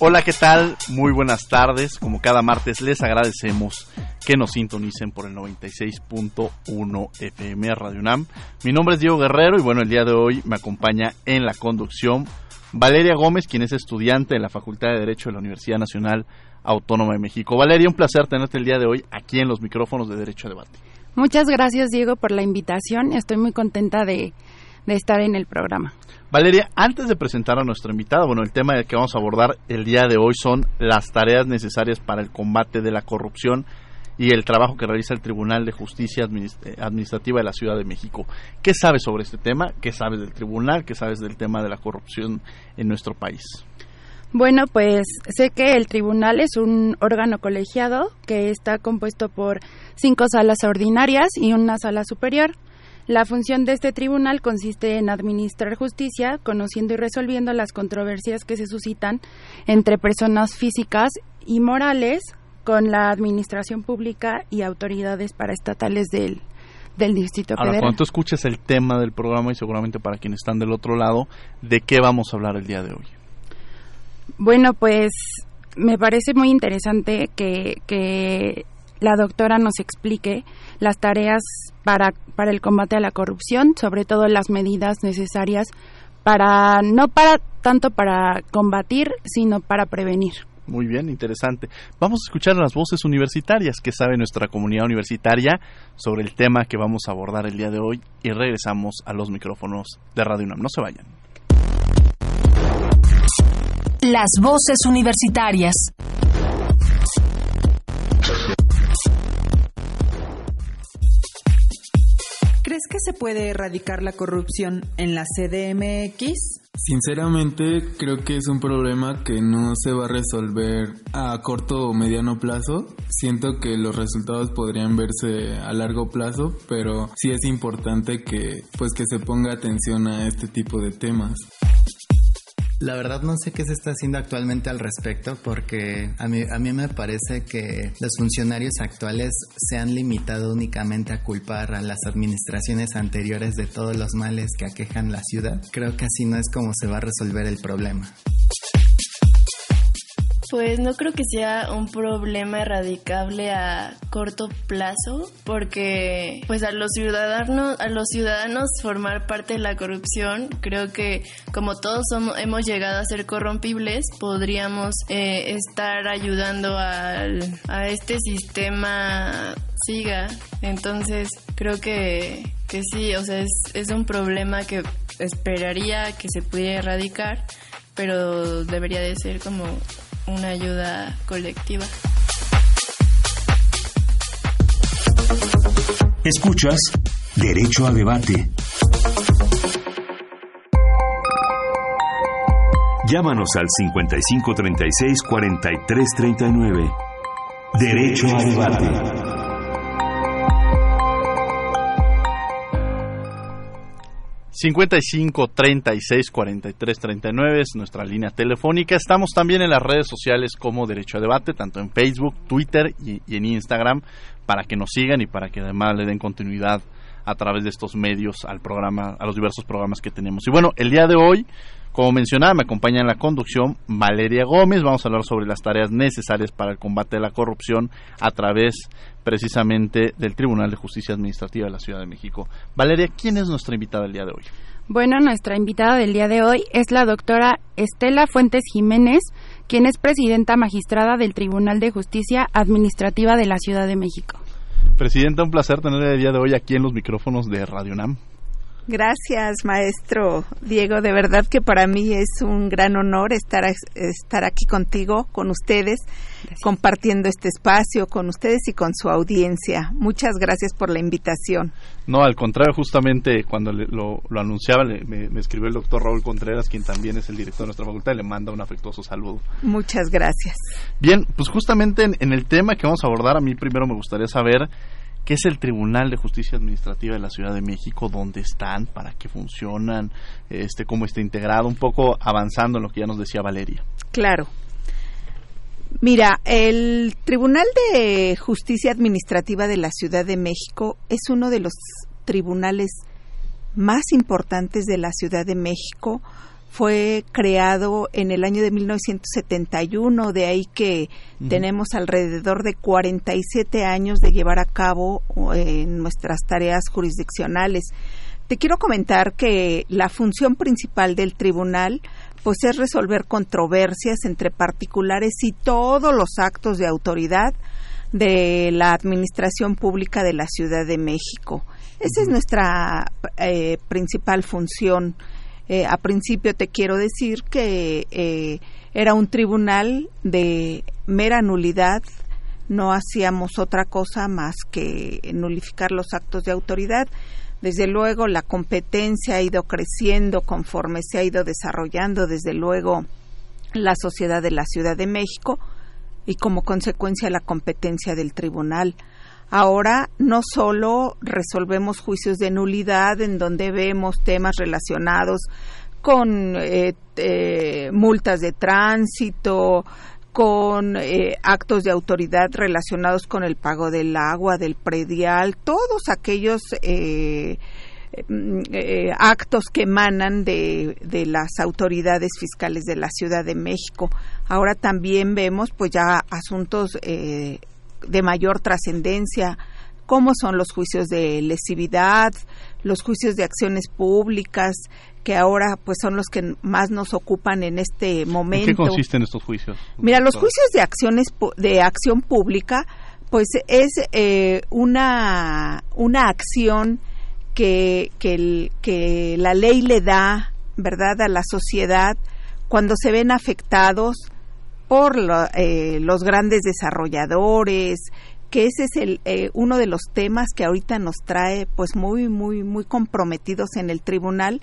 Hola, ¿qué tal? Muy buenas tardes. Como cada martes les agradecemos que nos sintonicen por el 96.1 FM Radio UNAM. Mi nombre es Diego Guerrero y bueno, el día de hoy me acompaña en la conducción Valeria Gómez, quien es estudiante de la Facultad de Derecho de la Universidad Nacional Autónoma de México. Valeria, un placer tenerte el día de hoy aquí en los micrófonos de Derecho a Debate. Muchas gracias, Diego, por la invitación. Estoy muy contenta de, de estar en el programa. Valeria, antes de presentar a nuestra invitada, bueno, el tema que vamos a abordar el día de hoy son las tareas necesarias para el combate de la corrupción y el trabajo que realiza el Tribunal de Justicia eh, Administrativa de la Ciudad de México. ¿Qué sabes sobre este tema? ¿Qué sabes del tribunal? ¿Qué sabes del tema de la corrupción en nuestro país? Bueno, pues sé que el tribunal es un órgano colegiado que está compuesto por cinco salas ordinarias y una sala superior. La función de este tribunal consiste en administrar justicia, conociendo y resolviendo las controversias que se suscitan entre personas físicas y morales con la administración pública y autoridades paraestatales del, del Distrito Ahora, Federal. cuando tú escuches el tema del programa y seguramente para quienes están del otro lado, ¿de qué vamos a hablar el día de hoy? Bueno, pues me parece muy interesante que, que la doctora nos explique las tareas para, para el combate a la corrupción, sobre todo las medidas necesarias para, no para tanto para combatir, sino para prevenir. Muy bien, interesante. Vamos a escuchar las voces universitarias que sabe nuestra comunidad universitaria sobre el tema que vamos a abordar el día de hoy y regresamos a los micrófonos de Radio UNAM. No se vayan. Las voces universitarias. ¿Crees que se puede erradicar la corrupción en la CDMX? Sinceramente, creo que es un problema que no se va a resolver a corto o mediano plazo. Siento que los resultados podrían verse a largo plazo, pero sí es importante que pues que se ponga atención a este tipo de temas. La verdad no sé qué se está haciendo actualmente al respecto porque a mí, a mí me parece que los funcionarios actuales se han limitado únicamente a culpar a las administraciones anteriores de todos los males que aquejan la ciudad. Creo que así no es como se va a resolver el problema. Pues no creo que sea un problema erradicable a corto plazo, porque pues a los ciudadanos, a los ciudadanos formar parte de la corrupción, creo que como todos somos, hemos llegado a ser corrompibles, podríamos eh, estar ayudando al, a este sistema siga. Entonces creo que, que sí, o sea, es, es un problema que esperaría que se pudiera erradicar, pero debería de ser como una ayuda colectiva. Escuchas Derecho a Debate. Llámanos al 5536-4339. Derecho a Debate. ...55 36 43 39 es nuestra línea telefónica. Estamos también en las redes sociales como Derecho a Debate, tanto en Facebook, Twitter y, en Instagram, para que nos sigan y para que además le den continuidad a través de estos medios al programa, a los diversos programas que tenemos. Y bueno, el día de hoy Como mencionaba, me acompaña en la conducción Valeria Gómez. Vamos a hablar sobre las tareas necesarias para el combate de la corrupción a través precisamente del Tribunal de Justicia Administrativa de la Ciudad de México. Valeria, ¿quién es nuestra invitada el día de hoy? Bueno, nuestra invitada del día de hoy es la doctora Estela Fuentes Jiménez, quien es presidenta magistrada del Tribunal de Justicia Administrativa de la Ciudad de México. Presidenta, un placer tener el día de hoy aquí en los micrófonos de Radio NAM. Gracias, maestro Diego. De verdad que para mí es un gran honor estar, estar aquí contigo, con ustedes, compartiendo este espacio con ustedes y con su audiencia. Muchas gracias por la invitación. No, al contrario, justamente cuando lo, anunciaba, me, escribió el doctor Raúl Contreras, quien también es el director de nuestra facultad, y le manda un afectuoso saludo. Muchas gracias. Bien, pues justamente en el tema que vamos a abordar, a mí primero me gustaría saber ¿Qué es el Tribunal de Justicia Administrativa de la Ciudad de México? ¿Dónde están? ¿Para qué funcionan? Este, ¿Cómo está integrado? Un poco avanzando en lo que ya nos decía Valeria. Claro. Mira, el Tribunal de Justicia Administrativa de la Ciudad de México es uno de los tribunales más importantes de la Ciudad de México fue creado en el año de 1971, de ahí que tenemos alrededor de 47 años de llevar a cabo eh, nuestras tareas jurisdiccionales. Te quiero comentar que la función principal del tribunal pues es resolver controversias entre particulares y todos los actos de autoridad de la administración pública de la Ciudad de México. Esa es nuestra eh, principal función eh, a principio te quiero decir que eh, era un tribunal de mera nulidad, no hacíamos otra cosa más que nulificar los actos de autoridad. Desde luego la competencia ha ido creciendo conforme se ha ido desarrollando, desde luego la sociedad de la Ciudad de México y como consecuencia la competencia del tribunal. Ahora no solo resolvemos juicios de nulidad en donde vemos temas relacionados con eh, eh, multas de tránsito, con eh, actos de autoridad relacionados con el pago del agua, del predial, todos aquellos mm, actos que emanan de, las autoridades fiscales de la Ciudad de México. Ahora también vemos pues ya asuntos de mayor trascendencia, como son los juicios de lesividad, los juicios de acciones públicas, que ahora pues son los que más nos ocupan en este momento. ¿En qué consisten estos juicios? Mira, los juicios de acciones de acción pública pues es eh, una una acción que, que, que la ley le da, ¿verdad?, a la sociedad cuando se ven afectados por eh, los grandes desarrolladores, que ese es el, eh, uno de los temas que ahorita nos trae pues muy, muy, muy comprometidos en el tribunal,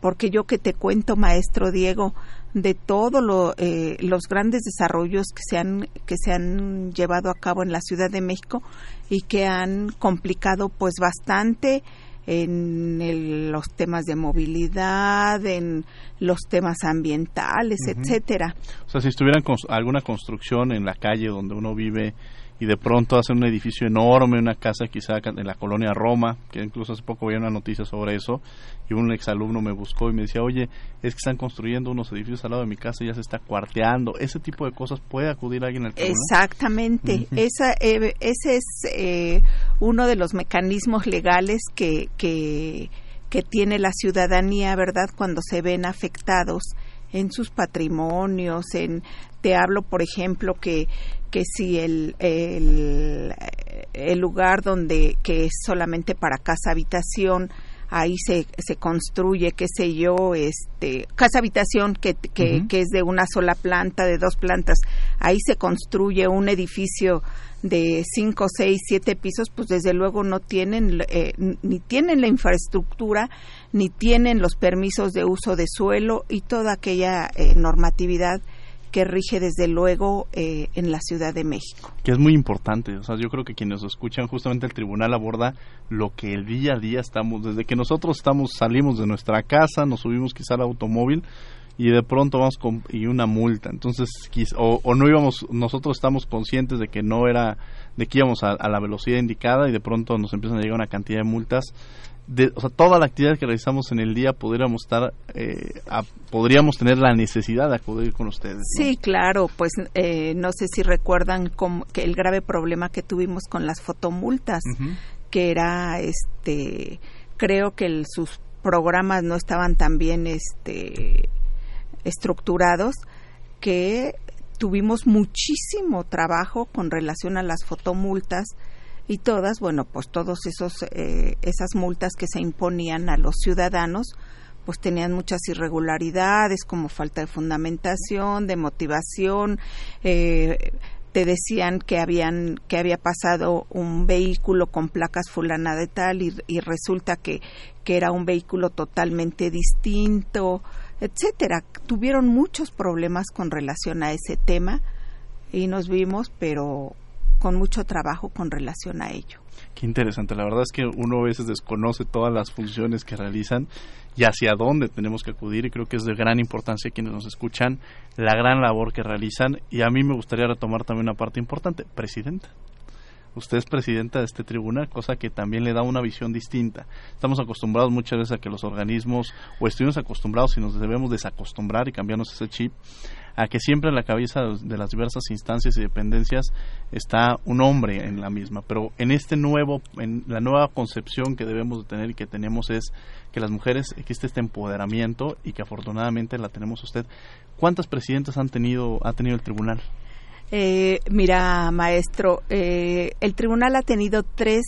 porque yo que te cuento, maestro Diego, de todos eh, los grandes desarrollos que se, han, que se han llevado a cabo en la Ciudad de México y que han complicado pues bastante en los temas de movilidad, en los temas ambientales, etcétera. O sea, si estuvieran alguna construcción en la calle donde uno vive y de pronto hacen un edificio enorme, una casa quizá en la colonia Roma, que incluso hace poco había una noticia sobre eso, y un exalumno me buscó y me decía, oye, es que están construyendo unos edificios al lado de mi casa y ya se está cuarteando. Ese tipo de cosas puede acudir alguien al tribunal. Exactamente. Esa, eh, ese es eh, uno de los mecanismos legales que, que, que tiene la ciudadanía, ¿verdad?, cuando se ven afectados en sus patrimonios, en te hablo, por ejemplo, que que si el, el, el, lugar donde que es solamente para casa habitación ahí se, se construye qué sé yo este casa habitación que, que, que, es de una sola planta de dos plantas ahí se construye un edificio de cinco seis siete pisos pues desde luego no tienen eh, ni tienen la infraestructura ni tienen los permisos de uso de suelo y toda aquella eh, normatividad que rige desde luego eh, en la Ciudad de México. Que es muy importante, o sea, yo creo que quienes escuchan justamente el tribunal aborda lo que el día a día estamos, desde que nosotros estamos, salimos de nuestra casa, nos subimos quizá al automóvil y de pronto vamos con y una multa, entonces o, o no íbamos, nosotros estamos conscientes de que no era, de que íbamos a, a la velocidad indicada y de pronto nos empiezan a llegar una cantidad de multas de, o sea, toda la actividad que realizamos en el día podríamos estar, eh, podríamos tener la necesidad de acudir con ustedes. Sí, claro, pues eh, no sé si recuerdan que el grave problema que tuvimos con las fotomultas, que era, este, creo que sus programas no estaban tan bien, este, estructurados, que tuvimos muchísimo trabajo con relación a las fotomultas y todas, bueno, pues todos esos eh, esas multas que se imponían a los ciudadanos, pues tenían muchas irregularidades como falta de fundamentación, de motivación, eh, te decían que habían que había pasado un vehículo con placas fulana de tal y, y resulta que, que era un vehículo totalmente distinto, etcétera. Tuvieron muchos problemas con relación a ese tema y nos vimos, pero con mucho trabajo con relación a ello. Qué interesante, la verdad es que uno a veces desconoce todas las funciones que realizan y hacia dónde tenemos que acudir y creo que es de gran importancia quienes nos escuchan la gran labor que realizan y a mí me gustaría retomar también una parte importante, presidenta. Usted es presidenta de este tribunal, cosa que también le da una visión distinta. Estamos acostumbrados muchas veces a que los organismos, o estuvimos acostumbrados y nos debemos desacostumbrar y cambiarnos ese chip, a que siempre en la cabeza de las diversas instancias y dependencias está un hombre en la misma. Pero en este nuevo, en la nueva concepción que debemos de tener y que tenemos es que las mujeres existe este empoderamiento y que afortunadamente la tenemos usted. ¿Cuántas presidentas han tenido, ha tenido el tribunal? Eh, mira, maestro, eh, el tribunal ha tenido tres,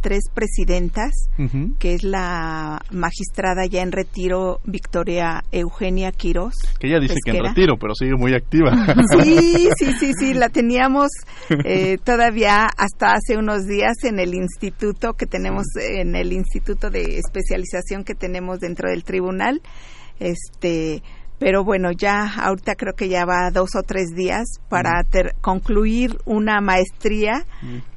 tres presidentas, que es la magistrada ya en retiro, Victoria Eugenia Quiroz. Que ella dice que en retiro, pero sigue muy activa. Sí, sí, sí, sí, la teníamos eh, todavía hasta hace unos días en el instituto que tenemos, en el instituto de especialización que tenemos dentro del tribunal. Este, pero bueno, ya ahorita creo que ya va dos o tres días para concluir una maestría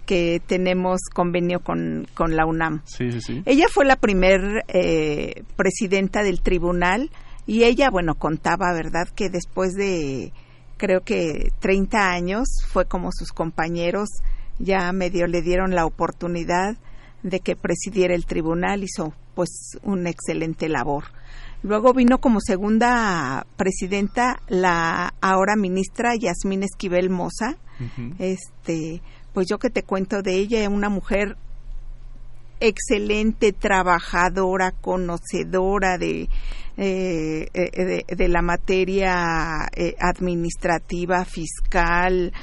que tenemos convenio con, con la UNAM. Sí, sí, sí. Ella fue la primer eh, presidenta del tribunal y ella, bueno, contaba, ¿verdad?, que después de creo que 30 años fue como sus compañeros ya medio le dieron la oportunidad de que presidiera el tribunal, hizo pues una excelente labor. Luego vino como segunda presidenta la ahora ministra Yasmín Esquivel Moza. Este, pues yo que te cuento de ella, una mujer excelente, trabajadora, conocedora de, eh, eh, de, la materia eh, administrativa, fiscal,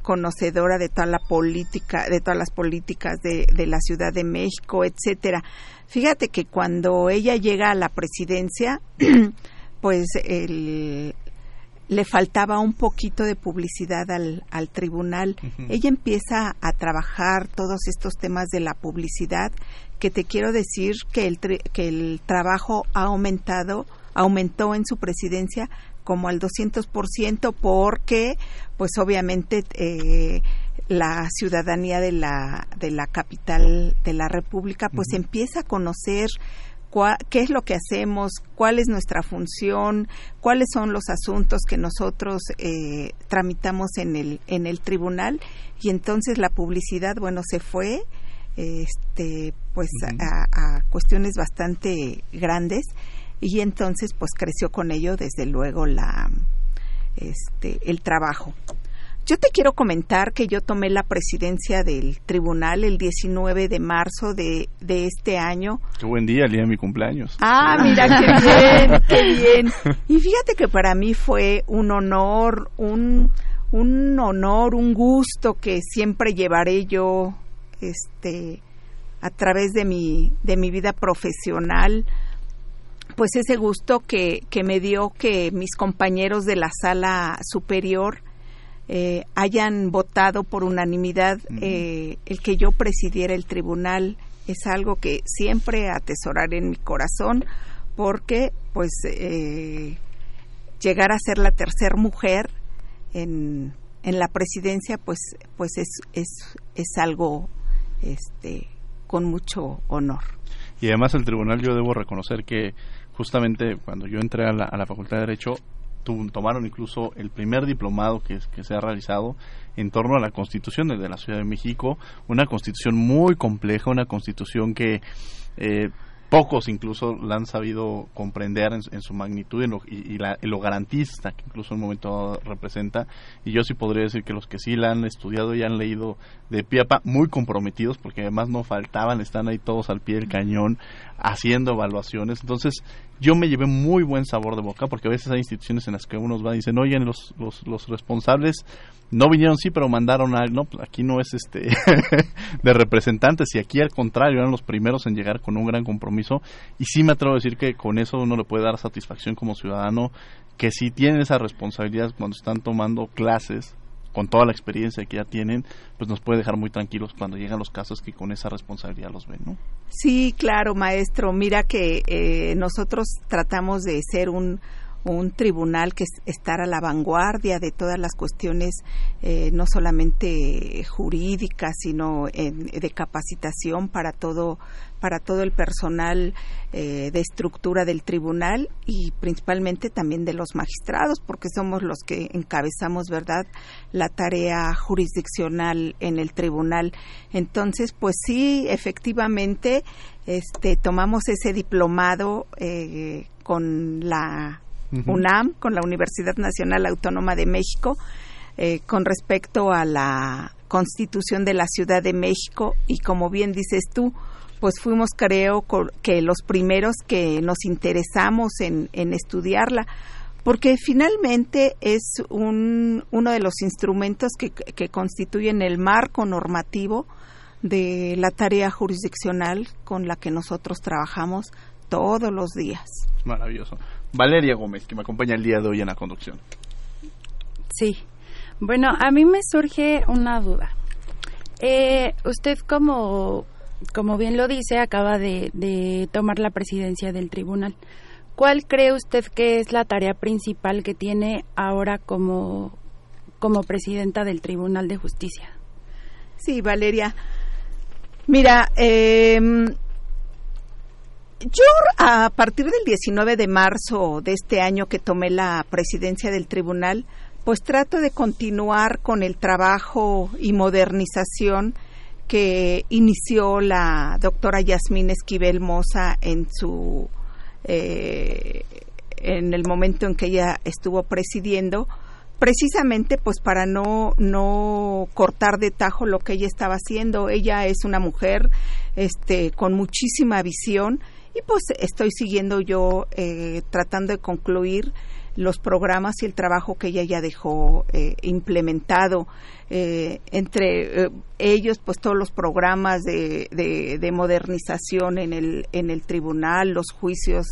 conocedora de toda la política, de todas las políticas de, de la Ciudad de México, etcétera. Fíjate que cuando ella llega a la presidencia, pues le faltaba un poquito de publicidad al, al tribunal. Ella empieza a trabajar todos estos temas de la publicidad, que te quiero decir que el, que el trabajo ha aumentado, aumentó en su presidencia como al 200% porque, pues obviamente, eh, la ciudadanía de la, de la capital de la República, pues empieza a conocer qué es lo que hacemos, cuál es nuestra función, cuáles son los asuntos que nosotros eh, tramitamos en el, en el tribunal. Y entonces la publicidad, bueno, se fue este, pues a, a, cuestiones bastante grandes. Y entonces pues creció con ello desde luego la, este, el trabajo. Yo te quiero comentar que yo tomé la presidencia del tribunal el 19 de marzo de, de este año. Qué buen día, el día de mi cumpleaños. Ah, mira, qué bien, qué bien. Y fíjate que para mí fue un honor, un, un honor, un gusto que siempre llevaré yo este, a través de mi, de mi vida profesional pues ese gusto que, que me dio que mis compañeros de la sala superior eh, hayan votado por unanimidad eh, el que yo presidiera el tribunal es algo que siempre atesoraré en mi corazón porque pues eh, llegar a ser la tercera mujer en, en la presidencia pues pues es, es, es algo este con mucho honor. Y además el tribunal yo debo reconocer que justamente cuando yo entré a la, a la facultad de derecho tomaron incluso el primer diplomado que, se ha realizado en torno a la constitución de la Ciudad de México, una constitución muy compleja, una constitución que eh, pocos incluso la han sabido comprender en, su magnitud y, lo, garantista que incluso en un momento representa. Y yo sí podría decir que los que sí la han estudiado y han leído de pie muy comprometidos, porque además no faltaban, están ahí todos al pie del cañón haciendo evaluaciones. Entonces, yo me llevé muy buen sabor de boca, porque a veces hay instituciones en las que unos van y dicen, oye, los, los, los responsables no vinieron sí, pero mandaron a no, pues aquí no es este de representantes y aquí al contrario eran los primeros en llegar con un gran compromiso y sí me atrevo a decir que con eso uno le puede dar satisfacción como ciudadano que si tienen esa responsabilidad cuando están tomando clases con toda la experiencia que ya tienen, pues nos puede dejar muy tranquilos cuando llegan los casos que con esa responsabilidad los ven, ¿no? Sí, claro, maestro. Mira que eh, nosotros tratamos de ser un un tribunal que estar a la vanguardia de todas las cuestiones, eh, no solamente jurídicas, sino de capacitación para todo para todo el personal eh, de estructura del tribunal y principalmente también de los magistrados, porque somos los que encabezamos, ¿verdad?, la tarea jurisdiccional en el tribunal. Entonces, pues sí, efectivamente, este, tomamos ese diplomado eh, con la UNAM, con la Universidad Nacional Autónoma de México, eh, con respecto a la Constitución de la Ciudad de México y como bien dices tú, pues fuimos creo que los primeros que nos interesamos en, estudiarla, porque finalmente es un, uno de los instrumentos que, que constituyen el marco normativo de la tarea jurisdiccional con la que nosotros trabajamos todos los días. Maravilloso. Valeria Gómez, que me acompaña el día de hoy en la conducción. Sí. Bueno, a mí me surge una duda. Eh, usted, como, como bien lo dice, acaba de, de tomar la presidencia del tribunal. ¿Cuál cree usted que es la tarea principal que tiene ahora como, como presidenta del Tribunal de Justicia? Sí, Valeria. Mira, eh, yo a partir del 19 de marzo de este año que tomé la presidencia del tribunal, pues trato de continuar con el trabajo y modernización que inició la doctora Yasmín Esquivel Moza en su eh, en el momento en que ella estuvo presidiendo precisamente pues para no no cortar de tajo lo que ella estaba haciendo. Ella es una mujer este con muchísima visión y pues estoy siguiendo yo eh, tratando de concluir los programas y el trabajo que ella ya dejó eh, implementado eh, entre ellos pues todos los programas de, de, modernización en el en el tribunal los juicios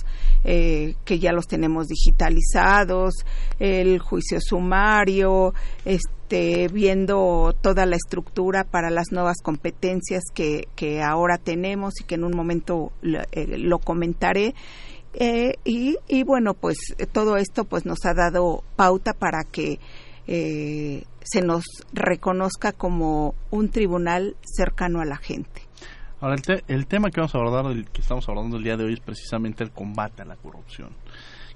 que ya los tenemos digitalizados el juicio sumario este este, viendo toda la estructura para las nuevas competencias que, que ahora tenemos y que en un momento lo, eh, comentaré. Eh, y, y, bueno, pues todo esto pues nos ha dado pauta para que eh, se nos reconozca como un tribunal cercano a la gente. Ahora, el, el tema que vamos a abordar, el que estamos abordando el día de hoy, es precisamente el combate a la corrupción.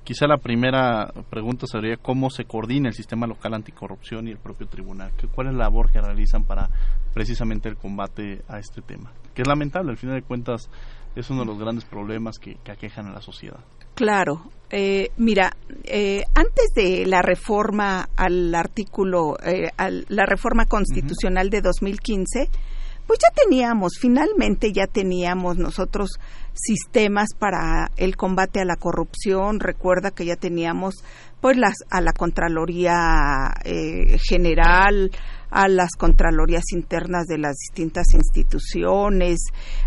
Quizá la primera pregunta sería cómo se coordina el sistema local anticorrupción y el propio tribunal. ¿Cuál es la labor que realizan para precisamente el combate a este tema? Que es lamentable, al final de cuentas es uno de los grandes problemas que, aquejan a la sociedad. Claro, eh, mira, eh, antes de la reforma al artículo, eh, a la reforma constitucional de 2015, pues ya teníamos, finalmente ya teníamos nosotros sistemas para el combate a la corrupción. Recuerda que ya teníamos pues las a la Contraloría eh, General, a las Contralorías internas de las distintas instituciones,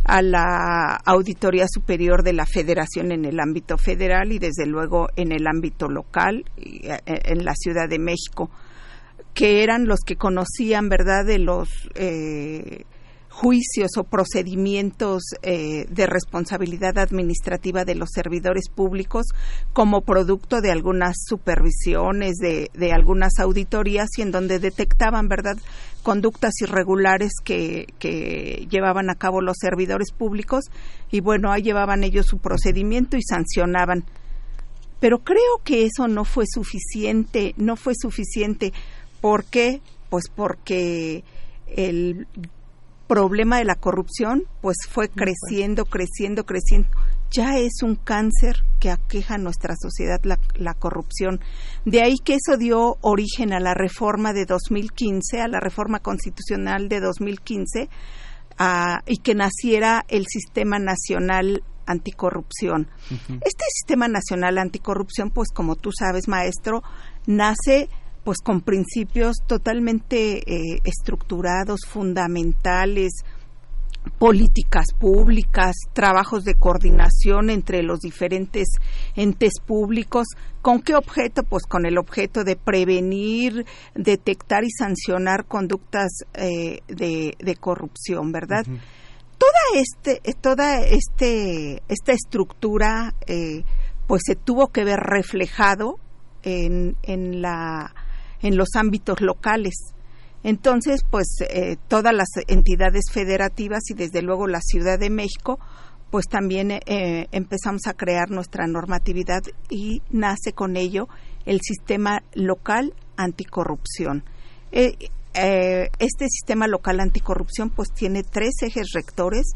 a la Auditoría Superior de la Federación en el ámbito federal y desde luego en el ámbito local, eh, en la Ciudad de México, que eran los que conocían, ¿verdad?, de los eh, juicios o procedimientos eh, de responsabilidad administrativa de los servidores públicos como producto de algunas supervisiones, de, de algunas auditorías y en donde detectaban, ¿verdad?, conductas irregulares que, que llevaban a cabo los servidores públicos y bueno, ahí llevaban ellos su procedimiento y sancionaban pero creo que eso no fue suficiente, no fue suficiente. ¿Por qué? Pues porque el problema de la corrupción pues fue creciendo, creciendo, creciendo. Ya es un cáncer que aqueja a nuestra sociedad la, la, corrupción. De ahí que eso dio origen a la reforma de 2015, a la reforma constitucional de 2015, a, y que naciera el Sistema Nacional Anticorrupción. Uh -huh. Este Sistema Nacional Anticorrupción, pues como tú sabes, maestro, nace pues con principios totalmente eh, estructurados, fundamentales, políticas públicas, trabajos de coordinación entre los diferentes entes públicos. ¿Con qué objeto? Pues con el objeto de prevenir, detectar y sancionar conductas eh, de, de, corrupción, ¿verdad? Uh -huh. Toda este, toda este, esta estructura, eh, pues se tuvo que ver reflejado en, en la en los ámbitos locales. Entonces, pues eh, todas las entidades federativas y desde luego la Ciudad de México, pues también eh, empezamos a crear nuestra normatividad y nace con ello el sistema local anticorrupción. Eh, este sistema local anticorrupción pues tiene tres ejes rectores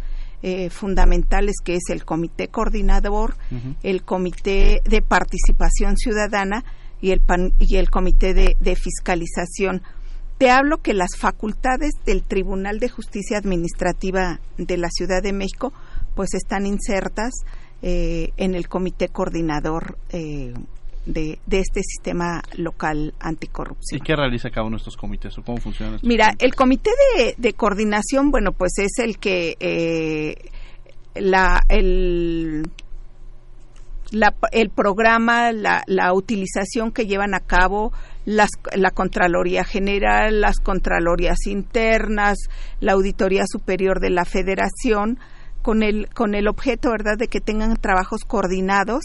fundamentales que es el comité coordinador, uh -huh. el comité de participación ciudadana, y el, pan, y el Comité de, de, Fiscalización. Te hablo que las facultades del Tribunal de Justicia Administrativa de la Ciudad de México pues están insertas eh, en el Comité Coordinador eh, de, de, este sistema local anticorrupción. ¿Y qué realiza cada uno de estos comités o cómo funciona? Mira, comités? el Comité de, de, Coordinación, bueno, pues es el que eh, la, el la, el programa, la, la, utilización que llevan a cabo las, la Contraloría General, las Contralorías Internas, la Auditoría Superior de la Federación, con el, con el objeto, ¿verdad?, de que tengan trabajos coordinados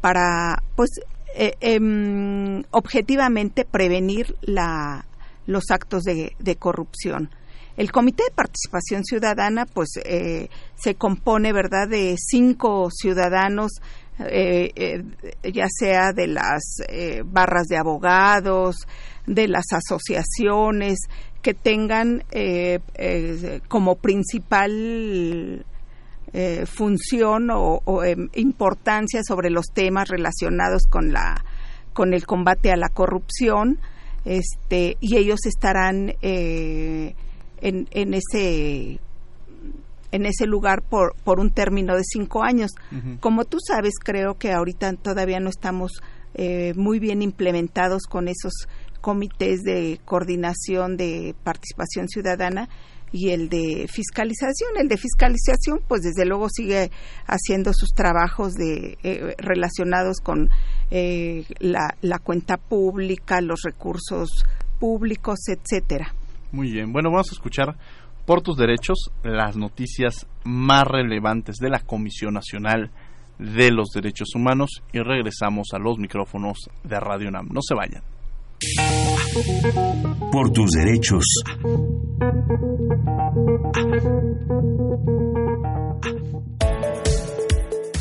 para, pues, eh, eh, objetivamente prevenir la, los actos de, de, corrupción. El Comité de Participación Ciudadana, pues, eh, se compone, ¿verdad?, de cinco ciudadanos eh, eh, ya sea de las eh, barras de abogados, de las asociaciones, que tengan eh, como principal función o, o importancia sobre los temas relacionados con la con el combate a la corrupción este y ellos estarán en, en ese en ese lugar por, por un término de cinco años. Uh -huh. Como tú sabes, creo que ahorita todavía no estamos eh, muy bien implementados con esos comités de coordinación de participación ciudadana y el de fiscalización. El de fiscalización, pues desde luego sigue haciendo sus trabajos de, eh, relacionados con eh, la, la cuenta pública, los recursos públicos, etcétera. Muy bien. Bueno, vamos a escuchar por tus derechos, las noticias más relevantes de la Comisión Nacional de los Derechos Humanos y regresamos a los micrófonos de Radio NAM. No se vayan. Por tus derechos.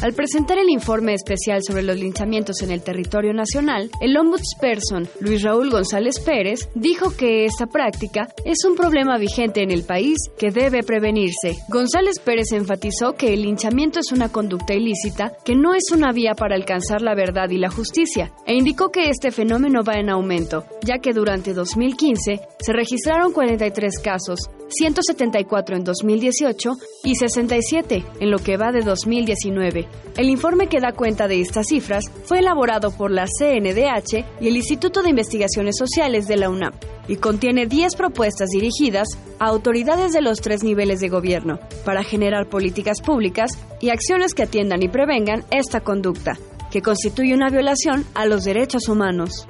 Al presentar el informe especial sobre los linchamientos en el territorio nacional, el ombudsperson Luis Raúl González Pérez dijo que esta práctica es un problema vigente en el país que debe prevenirse. González Pérez enfatizó que el linchamiento es una conducta ilícita que no es una vía para alcanzar la verdad y la justicia, e indicó que este fenómeno va en aumento, ya que durante 2015 se registraron 43 casos, 174 en 2018 y 67 en lo que va de 2019. El informe que da cuenta de estas cifras fue elaborado por la CNDH y el Instituto de Investigaciones Sociales de la UNAM y contiene 10 propuestas dirigidas a autoridades de los tres niveles de gobierno para generar políticas públicas y acciones que atiendan y prevengan esta conducta, que constituye una violación a los derechos humanos.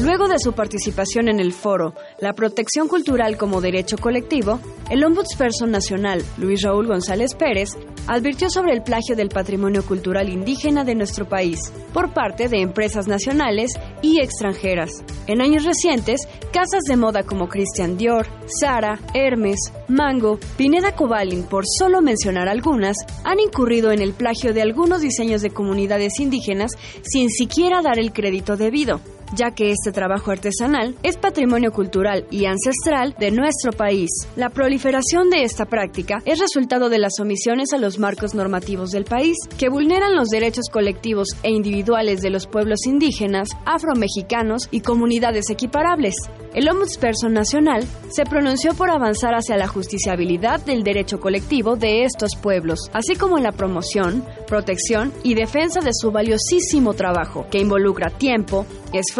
Luego de su participación en el foro La protección cultural como derecho colectivo, el Ombudsperson Nacional, Luis Raúl González Pérez, advirtió sobre el plagio del patrimonio cultural indígena de nuestro país por parte de empresas nacionales y extranjeras. En años recientes, casas de moda como Christian Dior, Zara, Hermes, Mango, Pineda Cobalin, por solo mencionar algunas, han incurrido en el plagio de algunos diseños de comunidades indígenas sin siquiera dar el crédito debido ya que este trabajo artesanal es patrimonio cultural y ancestral de nuestro país. La proliferación de esta práctica es resultado de las omisiones a los marcos normativos del país, que vulneran los derechos colectivos e individuales de los pueblos indígenas, afromexicanos y comunidades equiparables. El Ombudsperson Nacional se pronunció por avanzar hacia la justiciabilidad del derecho colectivo de estos pueblos, así como en la promoción, protección y defensa de su valiosísimo trabajo, que involucra tiempo, esfuerzo,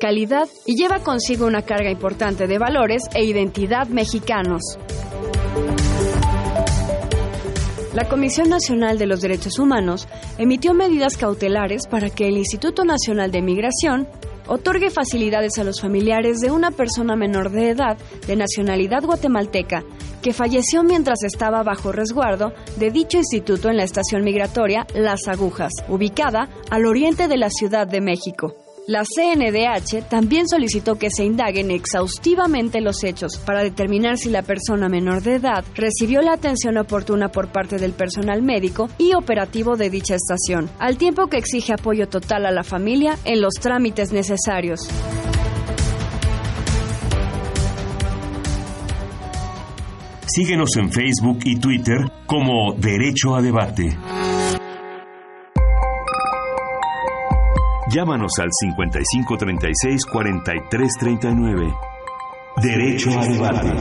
calidad y lleva consigo una carga importante de valores e identidad mexicanos. La Comisión Nacional de los Derechos Humanos emitió medidas cautelares para que el Instituto Nacional de Migración otorgue facilidades a los familiares de una persona menor de edad de nacionalidad guatemalteca que falleció mientras estaba bajo resguardo de dicho instituto en la estación migratoria Las Agujas, ubicada al oriente de la Ciudad de México. La CNDH también solicitó que se indaguen exhaustivamente los hechos para determinar si la persona menor de edad recibió la atención oportuna por parte del personal médico y operativo de dicha estación, al tiempo que exige apoyo total a la familia en los trámites necesarios. Síguenos en Facebook y Twitter como Derecho a Debate. Llámanos al 5536-4339. Derecho a debate.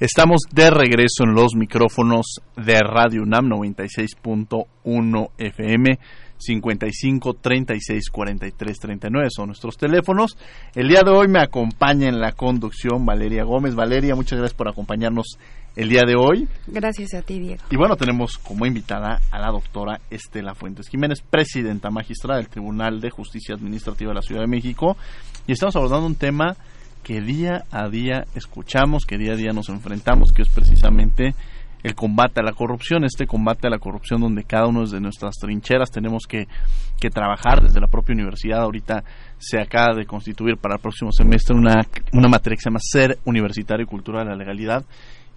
Estamos de regreso en los micrófonos de Radio UNAM 96.1 FM. 55 36 43 39 son nuestros teléfonos. El día de hoy me acompaña en la conducción Valeria Gómez. Valeria, muchas gracias por acompañarnos el día de hoy. Gracias a ti, Diego. Y bueno, tenemos como invitada a la doctora Estela Fuentes Jiménez, presidenta magistrada del Tribunal de Justicia Administrativa de la Ciudad de México. Y estamos abordando un tema que día a día escuchamos, que día a día nos enfrentamos, que es precisamente el combate a la corrupción, este combate a la corrupción donde cada uno de nuestras trincheras tenemos que, que trabajar desde la propia universidad. Ahorita se acaba de constituir para el próximo semestre una, una materia que se llama Ser Universitario y Cultura de la Legalidad.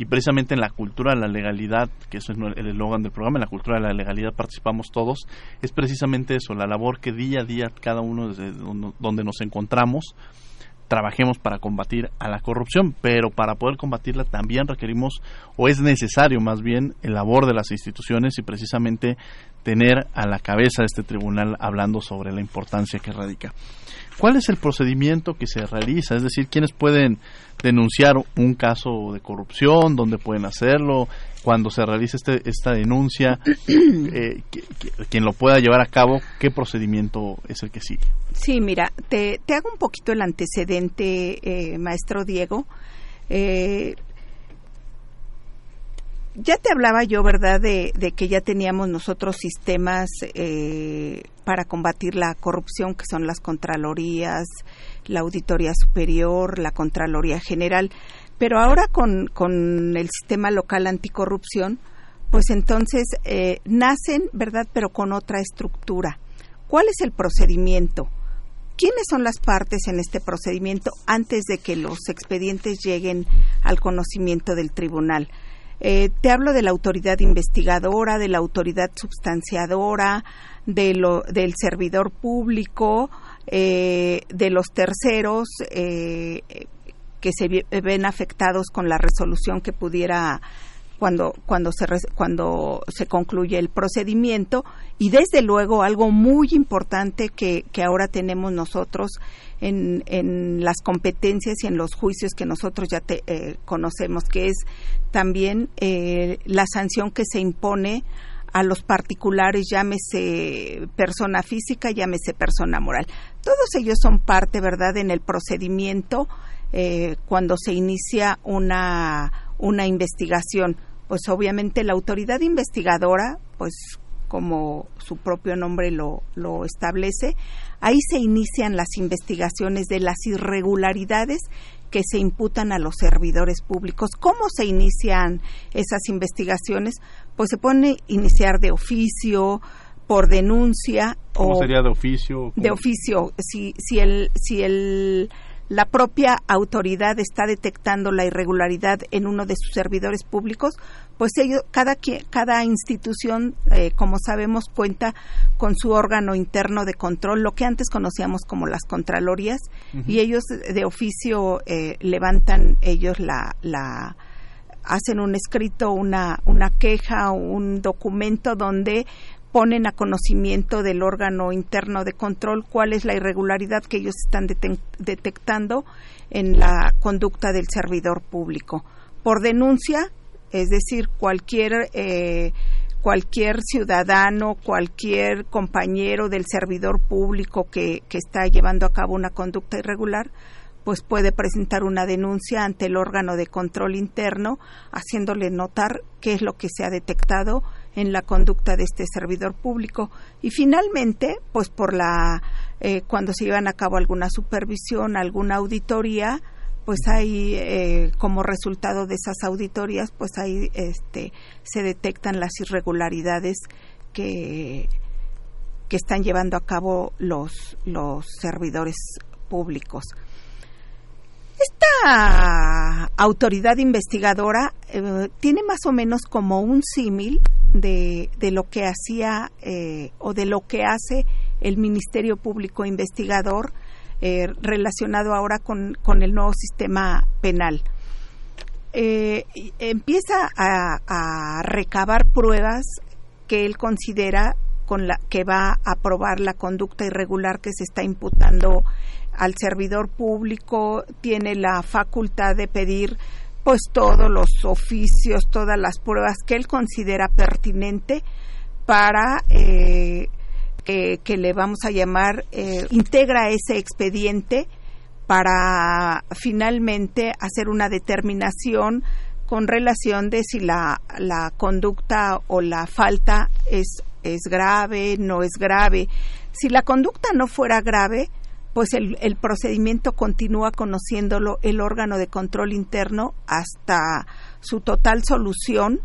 Y precisamente en la cultura de la legalidad, que eso es el eslogan del programa, en la cultura de la legalidad participamos todos, es precisamente eso, la labor que día a día cada uno desde donde nos encontramos, trabajemos para combatir a la corrupción, pero para poder combatirla también requerimos, o es necesario más bien, el labor de las instituciones y precisamente tener a la cabeza de este tribunal hablando sobre la importancia que radica. ¿Cuál es el procedimiento que se realiza? Es decir, ¿quiénes pueden denunciar un caso de corrupción? ¿Dónde pueden hacerlo? Cuando se realiza este, esta denuncia, eh, quien lo pueda llevar a cabo, ¿qué procedimiento es el que sigue? Sí, mira, te, hago un poquito el antecedente, eh, maestro Diego. Eh, ya te hablaba yo, ¿verdad?, de, que ya teníamos nosotros sistemas eh, para combatir la corrupción, que son las Contralorías, la Auditoría Superior, la Contraloría General. Pero ahora con, con el sistema local anticorrupción, pues entonces nacen, ¿verdad?, pero con otra estructura. ¿Cuál es el procedimiento? ¿Quiénes son las partes en este procedimiento antes de que los expedientes lleguen al conocimiento del tribunal? Eh, te hablo de la autoridad investigadora, de la autoridad substanciadora, de lo, del servidor público, eh, de los terceros eh, que se ven afectados con la resolución que pudiera cuando, cuando, se, cuando se concluye el procedimiento y desde luego algo muy importante que, que ahora tenemos nosotros en, en, las competencias y en los juicios que nosotros ya te, eh, conocemos, que es también eh, la sanción que se impone a los particulares, llámese persona física, llámese persona moral. Todos ellos son parte, ¿verdad?, en el procedimiento eh, cuando se inicia una, una investigación pues obviamente la autoridad investigadora, pues como su propio nombre lo, lo establece, ahí se inician las investigaciones de las irregularidades que se imputan a los servidores públicos. ¿Cómo se inician esas investigaciones? Pues se pone iniciar de oficio, por denuncia ¿Cómo o sería de oficio? de oficio si si el si el la propia autoridad está detectando la irregularidad en uno de sus servidores públicos, pues ellos, cada, cada institución, eh, como sabemos, cuenta con su órgano interno de control, lo que antes conocíamos como las contralorías, y ellos de oficio eh, levantan ellos la, la hacen un escrito, una, una queja, un documento donde ponen a conocimiento del órgano interno de control cuál es la irregularidad que ellos están detectando en la conducta del servidor público. Por denuncia, es decir, cualquier eh, cualquier ciudadano, cualquier compañero del servidor público que, que está llevando a cabo una conducta irregular, pues puede presentar una denuncia ante el órgano de control interno, haciéndole notar qué es lo que se ha detectado en la conducta de este servidor público. Y finalmente, pues por la eh, cuando se llevan a cabo alguna supervisión, alguna auditoría, pues ahí eh, como resultado de esas auditorías, pues ahí este, se detectan las irregularidades que que están llevando a cabo los los servidores públicos. Esta autoridad investigadora eh, tiene más o menos como un símil de, de lo que hacía eh, o de lo que hace el Ministerio Público Investigador eh, relacionado ahora con, con el nuevo sistema penal. Eh, empieza a, a recabar pruebas que él considera con la que va a probar la conducta irregular que se está imputando al servidor público, tiene la facultad de pedir pues todos los oficios, todas las pruebas que él considera pertinente para eh, que, que le vamos a llamar, eh, integra ese expediente para finalmente hacer una determinación con relación de si la, la conducta o la falta es, es grave, no es grave. Si la conducta no fuera grave, pues el, el procedimiento continúa conociéndolo el órgano de control interno hasta su total solución,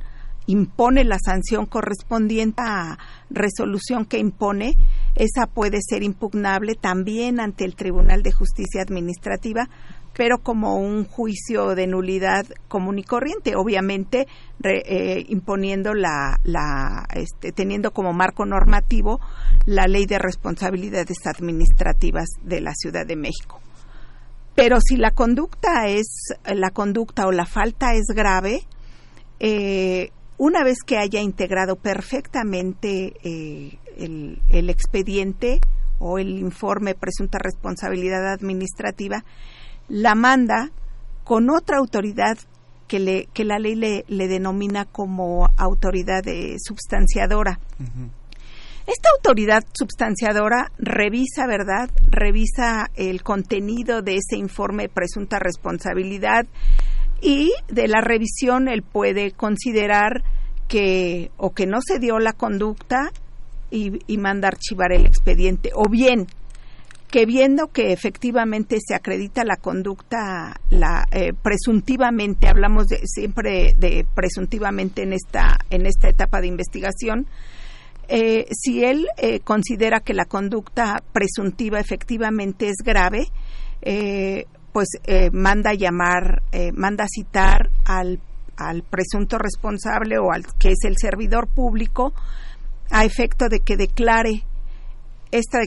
impone la sanción correspondiente a resolución que impone, esa puede ser impugnable también ante el Tribunal de Justicia Administrativa, pero como un juicio de nulidad común y corriente, obviamente re- eh, imponiendo la, la este, teniendo como marco normativo la ley de responsabilidades administrativas de la Ciudad de México. Pero si la conducta es la conducta o la falta es grave, eh, una vez que haya integrado perfectamente eh, el, el expediente o el informe presunta responsabilidad administrativa, la manda con otra autoridad que, le, que la ley le, le denomina como autoridad eh, substanciadora. Esta autoridad substanciadora revisa, ¿verdad? Revisa el contenido de ese informe de presunta responsabilidad y de la revisión él puede considerar que o que no se dio la conducta y, y manda archivar el expediente o bien que viendo que efectivamente se acredita la conducta, la eh, presuntivamente hablamos de, siempre de presuntivamente en esta en esta etapa de investigación, eh, si él eh, considera que la conducta presuntiva efectivamente es grave, pues manda llamar, manda citar al, al presunto responsable o al que es el servidor público a efecto de que declare esta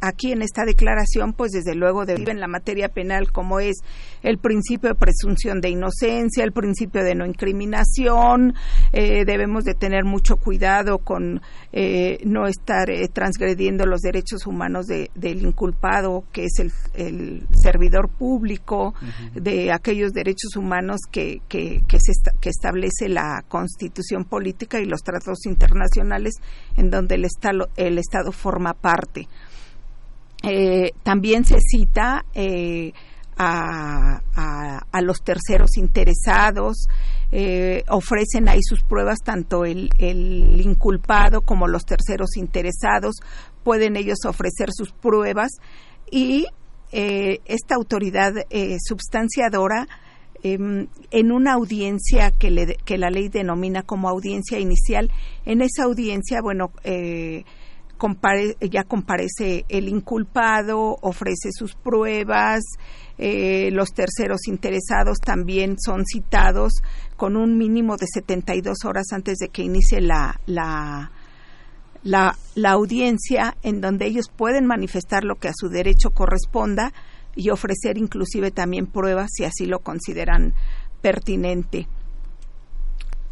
aquí en esta declaración, pues desde luego deriva en la materia penal como es el principio de presunción de inocencia, el principio de no incriminación, eh, debemos de tener mucho cuidado con eh, no estar eh, transgrediendo los derechos humanos de- del inculpado, que es el, el servidor público, de aquellos derechos humanos que, que, que se esta- que establece la constitución política y los tratados internacionales en donde el Estado, el Estado forma parte. Eh, también se cita eh, a, a, los terceros interesados, eh, ofrecen ahí sus pruebas tanto el, el, inculpado como los terceros interesados, pueden ellos ofrecer sus pruebas y esta autoridad substanciadora em, en una audiencia que, le, que la ley denomina como audiencia inicial, en esa audiencia, bueno, eh, ya comparece el inculpado, ofrece sus pruebas, eh, los terceros interesados también son citados con un mínimo de 72 horas antes de que inicie la, la, la, la audiencia en donde ellos pueden manifestar lo que a su derecho corresponda y ofrecer inclusive también pruebas si así lo consideran pertinente.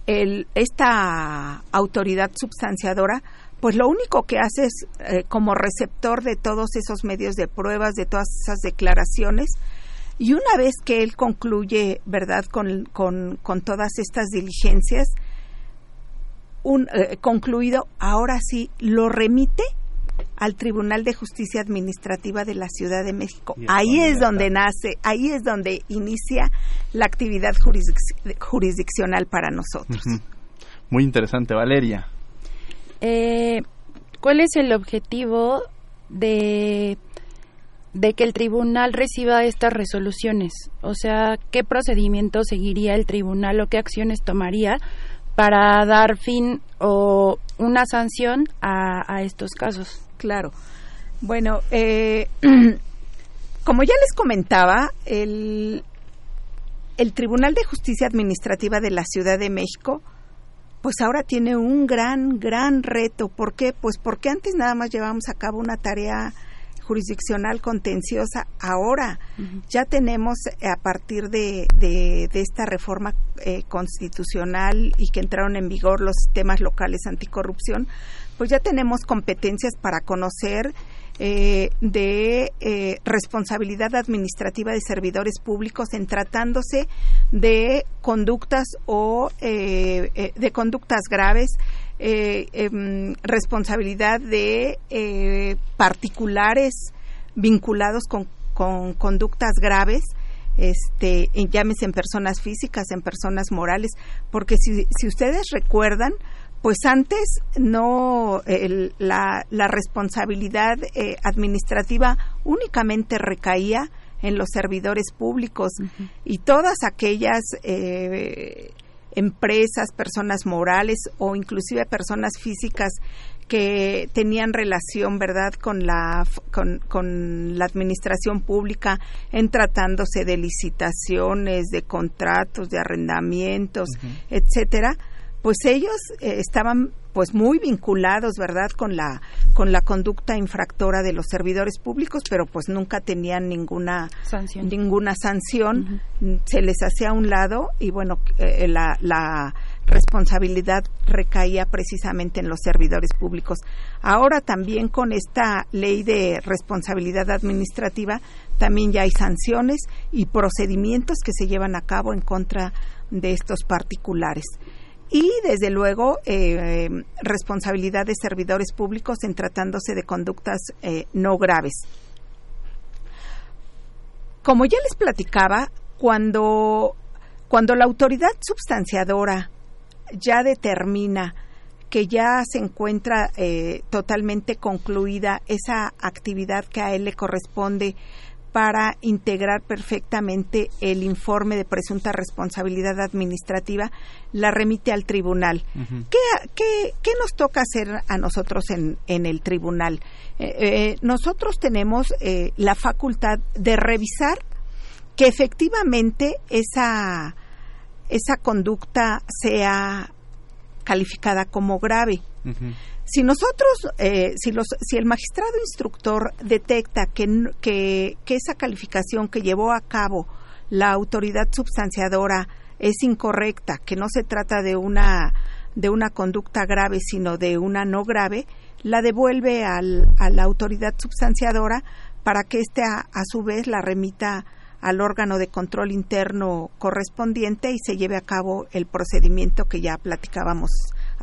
El, esta autoridad substanciadora pues lo único que hace es, eh, como receptor de todos esos medios de pruebas, de todas esas declaraciones, y una vez que él concluye, ¿verdad?, con, con, con todas estas diligencias, un, eh, concluido, ahora sí, lo remite al Tribunal de Justicia Administrativa de la Ciudad de México. Ahí es donde nace, ahí es donde inicia la actividad jurisdiccional para nosotros. Muy interesante, Valeria. Eh, ¿Cuál es el objetivo de, de que el tribunal reciba estas resoluciones? O sea, ¿qué procedimiento seguiría el tribunal o qué acciones tomaría para dar fin o una sanción a, estos casos? Claro. Bueno, eh, como ya les comentaba, el, el Tribunal de Justicia Administrativa de la Ciudad de México pues ahora tiene un gran, gran reto. ¿Por qué? Pues porque antes nada más llevábamos a cabo una tarea jurisdiccional contenciosa. Ahora ya tenemos, eh, a partir de, de, esta reforma eh, constitucional y que entraron en vigor los sistemas locales anticorrupción, pues ya tenemos competencias para conocer eh, de eh, responsabilidad administrativa de servidores públicos en tratándose de conductas o eh, de conductas graves, em, responsabilidad de particulares vinculados con, con conductas graves este, llámese en personas físicas, en personas morales, porque si, si ustedes recuerdan, pues antes no la, la, responsabilidad eh, administrativa únicamente recaía en los servidores públicos y todas aquellas eh, empresas, personas morales o inclusive personas físicas que tenían relación, ¿verdad?, con la, con, con la administración pública en tratándose de licitaciones, de contratos, de arrendamientos, etcétera, pues ellos eh, estaban pues muy vinculados, ¿verdad?, con la con la conducta infractora de los servidores públicos, pero pues nunca tenían ninguna sanción, ninguna sanción se les hacía a un lado y bueno, eh, la, la responsabilidad recaía precisamente en los servidores públicos. Ahora también con esta ley de responsabilidad administrativa también ya hay sanciones y procedimientos que se llevan a cabo en contra de estos particulares y desde luego eh, responsabilidad de servidores públicos en tratándose de conductas eh, no graves. Como ya les platicaba, cuando, cuando la autoridad substanciadora ya determina que ya se encuentra eh, totalmente concluida esa actividad que a él le corresponde para integrar perfectamente el informe de presunta responsabilidad administrativa, la remite al tribunal. ¿Qué, nos toca hacer a nosotros en, el tribunal? Eh, eh, nosotros tenemos eh, la facultad de revisar que efectivamente esa, esa conducta sea calificada como grave. Si nosotros, eh, si, los, si el magistrado instructor detecta que, esa calificación que llevó a cabo la autoridad substanciadora es incorrecta, que no se trata de una de una conducta grave, sino de una no grave, la devuelve al, a la autoridad substanciadora para que éste a, a, su vez la remita al órgano de control interno correspondiente y se lleve a cabo el procedimiento que ya platicábamos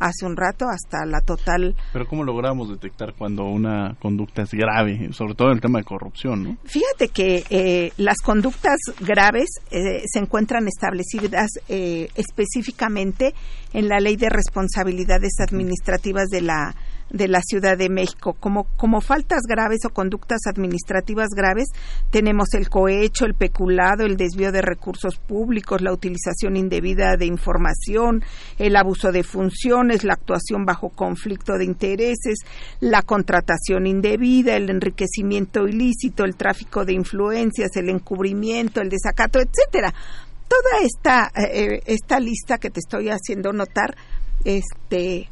hace un rato hasta la total. Pero ¿cómo logramos detectar cuando una conducta es grave, sobre todo en el tema de corrupción? ¿no? Fíjate que eh, las conductas graves eh, se encuentran establecidas eh, específicamente en la Ley de Responsabilidades Administrativas de la de la Ciudad de México. Como, como faltas graves o conductas administrativas graves, tenemos el cohecho, el peculado, el desvío de recursos públicos, la utilización indebida de información, el abuso de funciones, la actuación bajo conflicto de intereses, la contratación indebida, el enriquecimiento ilícito, el tráfico de influencias, el encubrimiento, el desacato, etcétera. Toda esta, eh, esta lista que te estoy haciendo notar, este,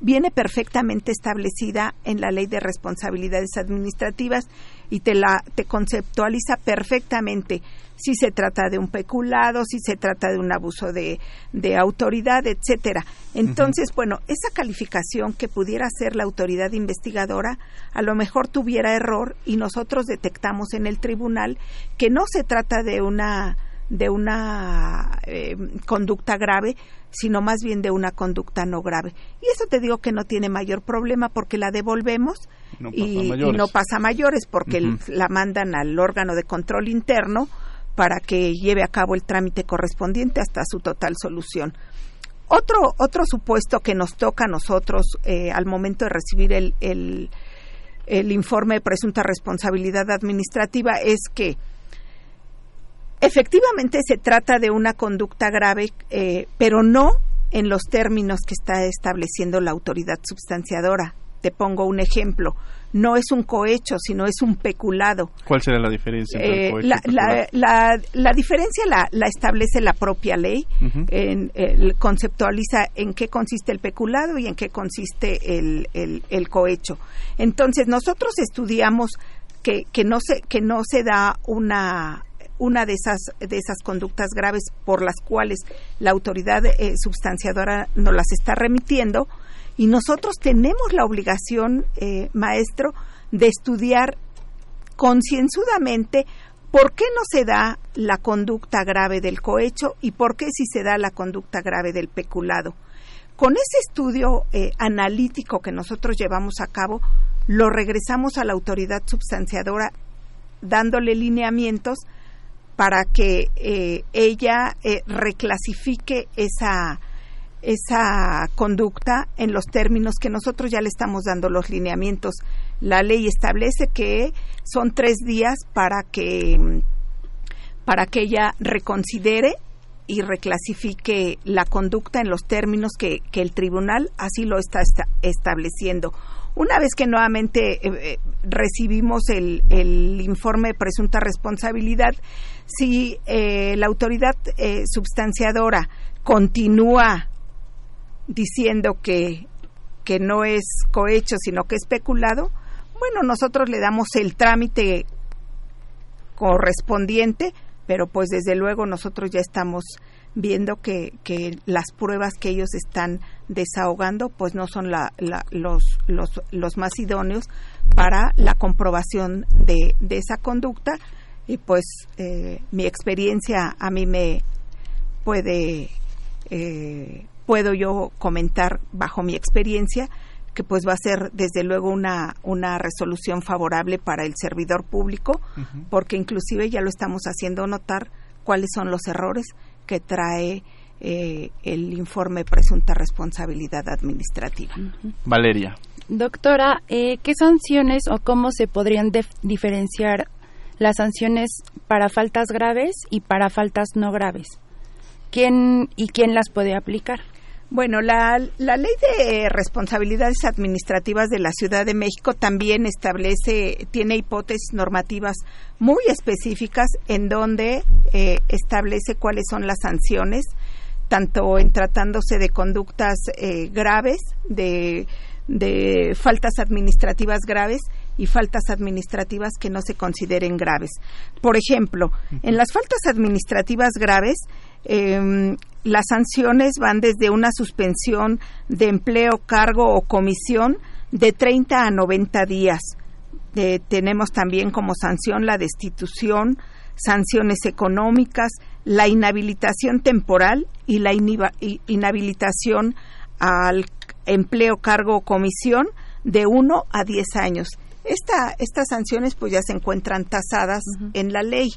viene perfectamente establecida en la ley de responsabilidades administrativas y te la te conceptualiza perfectamente si se trata de un peculado, si se trata de un abuso de, de autoridad, etcétera. Entonces, bueno, esa calificación que pudiera ser la autoridad investigadora, a lo mejor tuviera error y nosotros detectamos en el tribunal que no se trata de una de una eh, conducta grave, sino más bien de una conducta no grave. Y eso te digo que no tiene mayor problema porque la devolvemos y, no pasa mayores porque la mandan al órgano de control interno para que lleve a cabo el trámite correspondiente hasta su total solución. Otro, otro supuesto que nos toca a nosotros eh, al momento de recibir el, el, el informe de presunta responsabilidad administrativa es que Efectivamente se trata de una conducta grave, eh, pero no en los términos que está estableciendo la autoridad substanciadora. Te pongo un ejemplo. No es un cohecho, sino es un peculado. ¿Cuál será la diferencia entre el Eh, cohecho la, y peculado? la- la- la diferencia la, establece la propia ley, en- el- conceptualiza en qué consiste el peculado y en qué consiste el, el- el cohecho. Entonces nosotros estudiamos que, que no se que no se da una una de esas de esas conductas graves por las cuales la autoridad eh, substanciadora nos las está remitiendo y nosotros tenemos la obligación eh, maestro de estudiar concienzudamente por qué no se da la conducta grave del cohecho y por qué sí se da la conducta grave del peculado. Con ese estudio eh, analítico que nosotros llevamos a cabo, lo regresamos a la autoridad substanciadora dándole lineamientos para que eh, ella eh, reclasifique esa, esa conducta en los términos que nosotros ya le estamos dando los lineamientos. La ley establece que son tres días para que para que ella reconsidere y reclasifique la conducta en los términos que, que el tribunal así lo está esta- estableciendo. Una vez que nuevamente eh, eh, recibimos el, el informe de presunta responsabilidad, si eh, la autoridad eh, substanciadora continúa diciendo que, que no es cohecho, sino que es peculado, bueno, nosotros le damos el trámite correspondiente, pero pues desde luego nosotros ya estamos viendo que, que las pruebas que ellos están desahogando pues no son la, la- los, los, los más idóneos para la comprobación de, de esa conducta y pues eh, mi experiencia a mí me puede eh, puedo yo comentar bajo mi experiencia que pues va a ser desde luego una, una resolución favorable para el servidor público porque inclusive ya lo estamos haciendo notar cuáles son los errores que trae eh, el informe presunta responsabilidad administrativa. Valeria. Doctora, eh, ¿qué sanciones o cómo se podrían def- diferenciar las sanciones para faltas graves y para faltas no graves? ¿Quién y quién las puede aplicar? Bueno, la, la ley de responsabilidades administrativas de la Ciudad de México también establece, tiene hipótesis normativas muy específicas en donde eh, establece cuáles son las sanciones, tanto en tratándose de conductas eh, graves, de, de faltas administrativas graves y faltas administrativas que no se consideren graves. Por ejemplo, en las faltas administrativas graves, em, las sanciones van desde una suspensión de empleo, cargo o comisión de 30 a 90 días. Eh, tenemos también como sanción la destitución, sanciones económicas, la inhabilitación temporal y la inhabilitación al empleo, cargo o comisión de 1 a 10 años. Esta, estas sanciones pues ya se encuentran tasadas en la ley.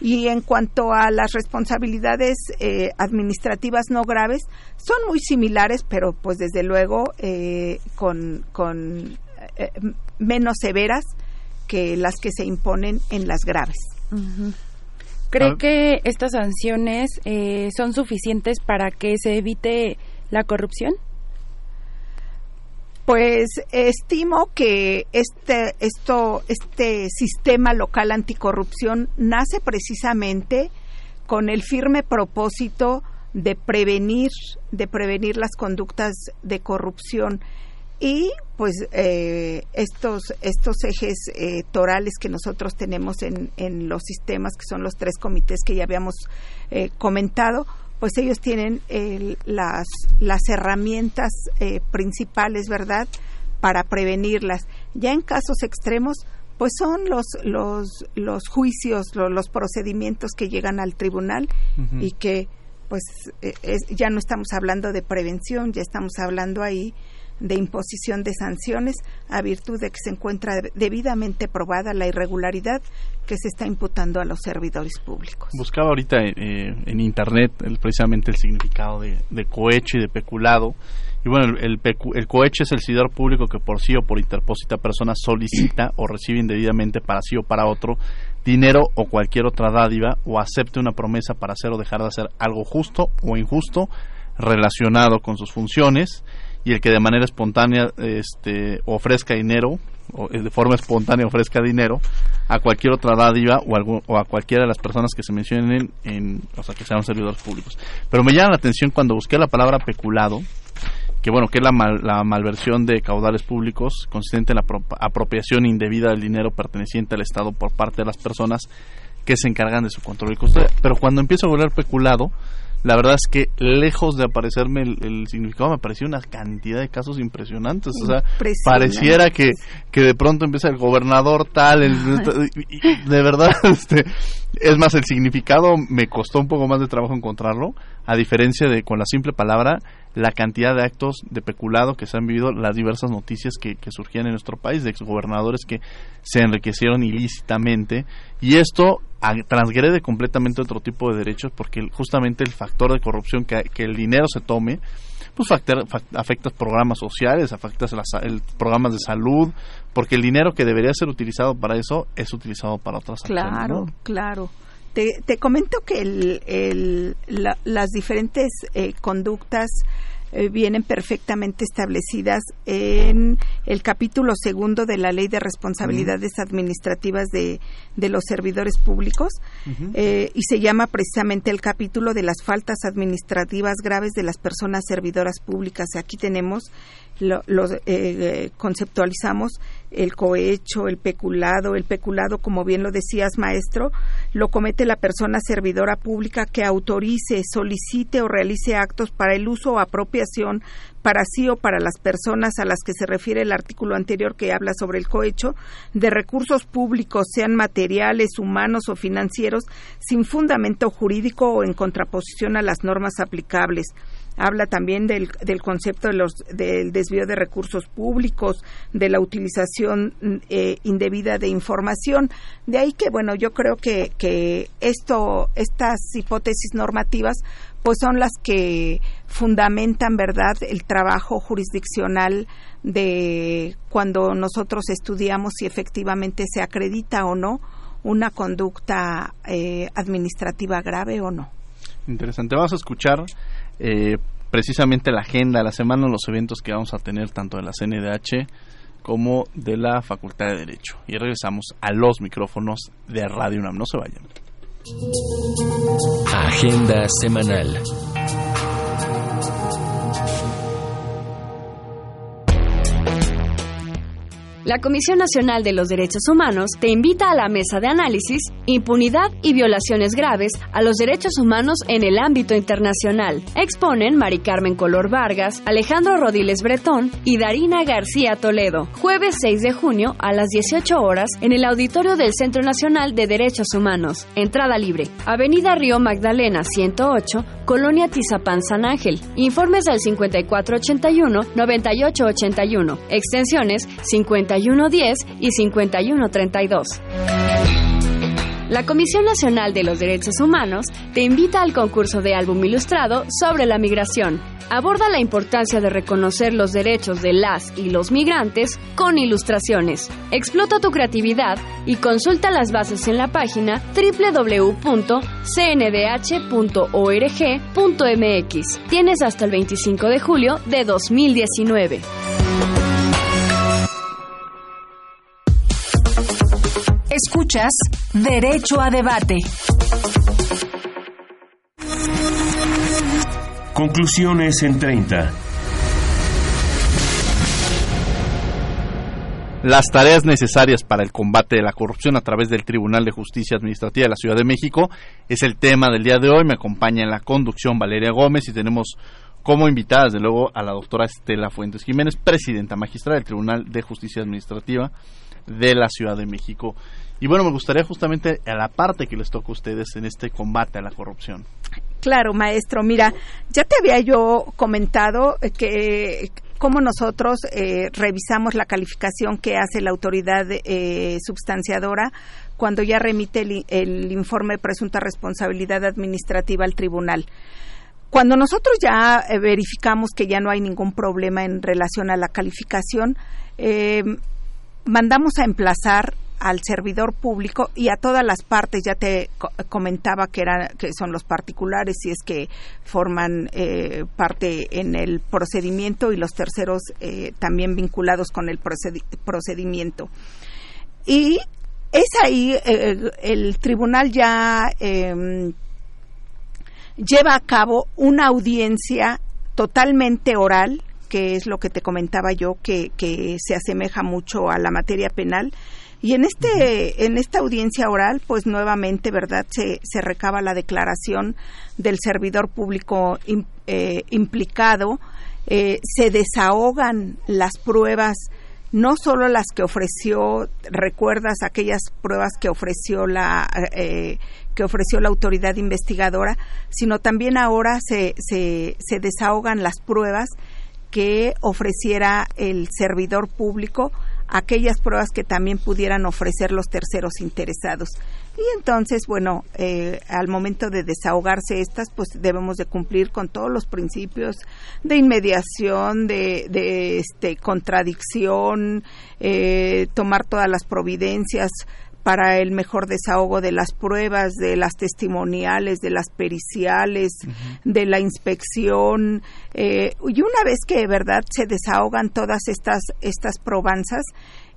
Y en cuanto a las responsabilidades eh, administrativas no graves, son muy similares, pero pues desde luego eh, con, con eh, menos severas que las que se imponen en las graves. ¿Cree que estas sanciones son suficientes para que se evite la corrupción? Pues estimo que este, esto, este sistema local anticorrupción nace precisamente con el firme propósito de prevenir, de prevenir las conductas de corrupción. Y pues eh, estos estos ejes eh, torales que nosotros tenemos en, en los sistemas que son los tres comités que ya habíamos eh, comentado pues ellos tienen las, las herramientas eh, principales, ¿verdad?, para prevenirlas. Ya en casos extremos, pues son los, los, los juicios, los, procedimientos que llegan al tribunal y que, pues, eh, ya no estamos hablando de prevención, ya estamos hablando ahí de imposición de sanciones a virtud de que se encuentra debidamente probada la irregularidad que se está imputando a los servidores públicos. Buscaba ahorita eh, en internet precisamente el significado de, cohecho y de peculado. Y bueno, el, el, cohecho es el servidor público que por sí o por interpósita persona solicita o recibe indebidamente para sí o para otro dinero o cualquier otra dádiva o acepte una promesa para hacer o dejar de hacer algo justo o injusto relacionado con sus funciones y el que de manera espontánea este, ofrezca dinero o de forma espontánea ofrezca dinero a cualquier otra dádiva o, o a cualquiera de las personas que se mencionen en, o sea, que sean servidores públicos. Pero me llama la atención cuando busqué la palabra peculado, que bueno, que es la, la malversión de caudales públicos consistente en la apropiación indebida del dinero perteneciente al Estado por parte de las personas que se encargan de su control y custodia. Pero cuando empiezo a volver peculado, la verdad es que lejos de aparecerme el, significado, me pareció una cantidad de casos impresionantes. O sea, pareciera que, que de pronto empieza el gobernador tal, el, de verdad, este, es más, el significado me costó un poco más de trabajo encontrarlo, a diferencia de con la simple palabra, la cantidad de actos de peculado que se han vivido, las diversas noticias que, que surgían en nuestro país, de exgobernadores que se enriquecieron ilícitamente, y esto transgrede completamente otro tipo de derechos porque justamente el factor de corrupción que, que el dinero se tome pues afecta programas sociales, afecta el programas de salud, porque el dinero que debería ser utilizado para eso es utilizado para otras claro, Claro, Te, te comento que el, el, las diferentes eh, conductas eh, vienen perfectamente establecidas en el capítulo segundo de la Ley de Responsabilidades Administrativas de, de, los Servidores Públicos. Eh, y se llama precisamente el capítulo de las faltas administrativas graves de las personas servidoras públicas. Aquí tenemos lo, eh, conceptualizamos el cohecho, el peculado. El peculado, como bien lo decías, maestro, lo comete la persona servidora pública que autorice, solicite o realice actos para el uso o apropiación para sí o para las personas a las que se refiere el artículo anterior que habla sobre el cohecho, de recursos públicos, sean materiales, humanos o financieros, sin fundamento jurídico o en contraposición a las normas aplicables habla también del, del concepto de los, del desvío de recursos públicos, de la utilización eh, indebida de información. De ahí que, bueno, yo creo que, que esto, estas hipótesis normativas, pues son las que fundamentan, ¿verdad?, el trabajo jurisdiccional de cuando nosotros estudiamos si efectivamente se acredita o no una conducta eh, administrativa grave o no. Interesante. Vamos a escuchar eh, precisamente la agenda la semana, los eventos que vamos a tener tanto de la CNDH como de la Facultad de Derecho. Y regresamos a los micrófonos de Radio UNAM. No se vayan. Agenda semanal. La Comisión Nacional de los Derechos Humanos te invita a la mesa de análisis Impunidad y violaciones graves a los derechos humanos en el ámbito internacional. Exponen Mari Carmen Color Vargas, Alejandro Rodiles Bretón y Darina García Toledo. Jueves 6 de junio a las 18 horas en el auditorio del Centro Nacional de Derechos Humanos. Entrada libre. Avenida Río Magdalena 108, Colonia Tizapán San Ángel. Informes al 5481-9881. Extensiones 5110 y 5132. La Comisión Nacional de los Derechos Humanos te invita al concurso de álbum ilustrado sobre la migración. Aborda la importancia de reconocer los derechos de las y los migrantes con ilustraciones. Explota tu creatividad y consulta las bases en la página www.cndh.org.mx. Tienes hasta el 25 de julio de 2019. Escuchas Derecho a Debate. Conclusiones en 30. Las tareas necesarias para el combate de la corrupción a través del Tribunal de Justicia Administrativa de la Ciudad de México es el tema del día de hoy. Me acompaña en la conducción Valeria Gómez y tenemos como invitada, desde luego, a la doctora Estela Fuentes Jiménez, presidenta magistrada del Tribunal de Justicia Administrativa de la Ciudad de México. Y bueno, me gustaría justamente a la parte que les toca a ustedes en este combate a la corrupción. Claro, maestro. Mira, ya te había yo comentado que cómo nosotros eh, revisamos la calificación que hace la autoridad eh, substanciadora cuando ya remite el, el informe de presunta responsabilidad administrativa al tribunal. Cuando nosotros ya eh, verificamos que ya no hay ningún problema en relación a la calificación, eh, mandamos a emplazar al servidor público y a todas las partes. Ya te co comentaba que eran que son los particulares si es que forman eh, parte en el procedimiento y los terceros eh, también vinculados con el procedi procedimiento. Y es ahí eh, el tribunal ya em, lleva a cabo una audiencia totalmente oral que es lo que te comentaba yo que se asemeja mucho a la materia penal y en este, en esta audiencia oral, pues nuevamente, ¿verdad? Se, recaba la declaración del servidor público eh, implicado, eh, se desahogan las pruebas, no solo las que ofreció, recuerdas aquellas pruebas que ofreció la eh, que ofreció la autoridad investigadora, sino también ahora se, se desahogan las pruebas que ofreciera el servidor público aquellas pruebas que también pudieran ofrecer los terceros interesados. Y entonces, bueno, eh, al momento de desahogarse estas, pues debemos de cumplir con todos los principios de inmediación, de, de este, contradicción, eh, tomar todas las providencias para el mejor desahogo de las pruebas, de las testimoniales, de las periciales, uh -huh. de la inspección. Eh, y una vez que de verdad se desahogan todas estas, estas probanzas,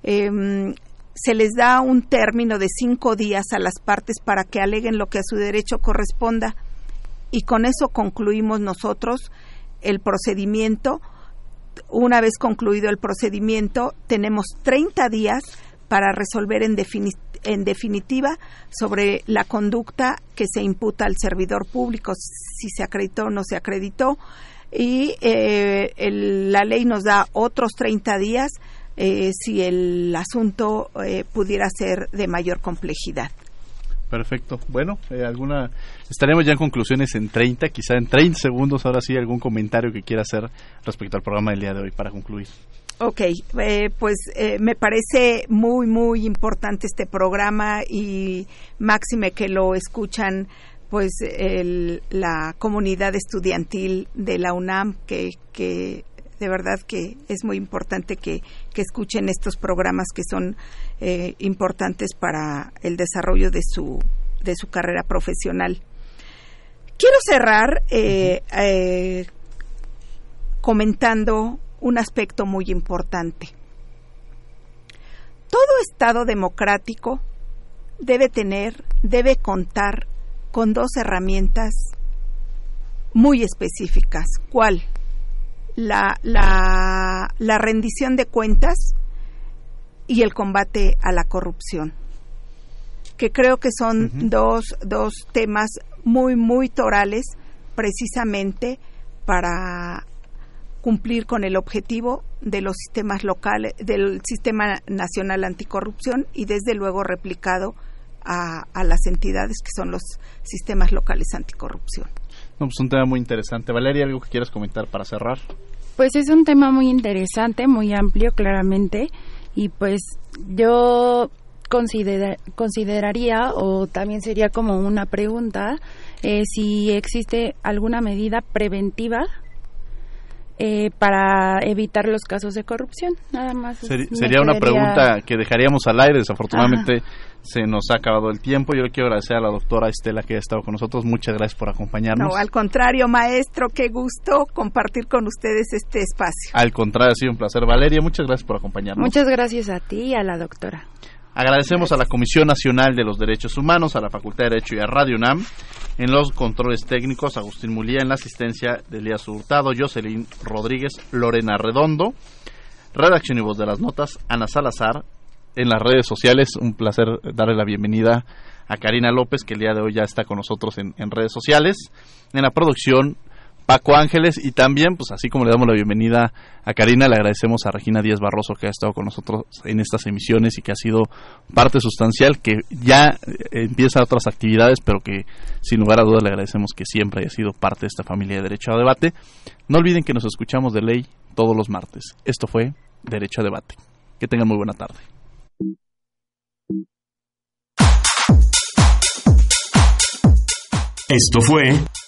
eh, se les da un término de cinco días a las partes para que aleguen lo que a su derecho corresponda. Y con eso concluimos nosotros el procedimiento. Una vez concluido el procedimiento, tenemos 30 días para resolver en, defini en, definitiva sobre la conducta que se imputa al servidor público, si se acreditó o no se acreditó. Y eh, la ley nos da otros 30 días eh, si el asunto eh, pudiera ser de mayor complejidad. Perfecto. Bueno, eh, alguna estaremos ya en conclusiones en 30, quizá en 30 segundos. Ahora sí, algún comentario que quiera hacer respecto al programa del día de hoy para concluir. Ok, eh, pues eh, me parece muy, muy importante este programa y máxime que lo escuchan pues el, la comunidad estudiantil de la UNAM que, que de verdad que es muy importante que, que escuchen estos programas que son eh, importantes para el desarrollo de su, de su carrera profesional. Quiero cerrar eh, eh, comentando un aspecto muy importante. Todo Estado democrático debe tener, debe contar con dos herramientas muy específicas. ¿Cuál? La, la, la rendición de cuentas y el combate a la corrupción, que creo que son dos, dos temas muy, muy torales precisamente para cumplir con el objetivo de los sistemas locales, del sistema nacional anticorrupción y desde luego replicado a, a las entidades que son los sistemas locales anticorrupción. No, pues un tema muy interesante. Valeria, ¿algo que quieras comentar para cerrar? Pues es un tema muy interesante, muy amplio claramente y pues yo consideraría o también sería como una pregunta eh, si existe alguna medida preventiva eh, para evitar los casos de corrupción. Nada más. sería una pregunta que dejaríamos al aire. Desafortunadamente se nos ha acabado el tiempo. Yo le quiero agradecer a la doctora Estela que ha estado con nosotros. Muchas gracias por acompañarnos. No, al contrario, maestro, qué gusto compartir con ustedes este espacio. Al contrario, ha sido un placer. Valeria, muchas gracias por acompañarnos. Muchas gracias a ti y a la doctora. Agradecemos a la Comisión Nacional de los Derechos Humanos, a la Facultad de Derecho y a Radio UNAM, en los controles técnicos, Agustín Mulía, en la asistencia de Elías Hurtado, Jocelyn Rodríguez, Lorena Redondo, redacción y voz de las notas, Ana Salazar, en las redes sociales, un placer darle la bienvenida a Karina López, que el día de hoy ya está con nosotros en, en redes sociales, en la producción Paco Ángeles y también, pues así como le damos la bienvenida a Karina, le agradecemos a Regina Díaz Barroso que ha estado con nosotros en estas emisiones y que ha sido parte sustancial, que ya eh, empieza otras actividades, pero que sin lugar a dudas le agradecemos que siempre haya sido parte de esta familia de Derecho a Debate. No olviden que nos escuchamos de ley todos los martes. Esto fue Derecho a Debate. Que tengan muy buena tarde. Esto fue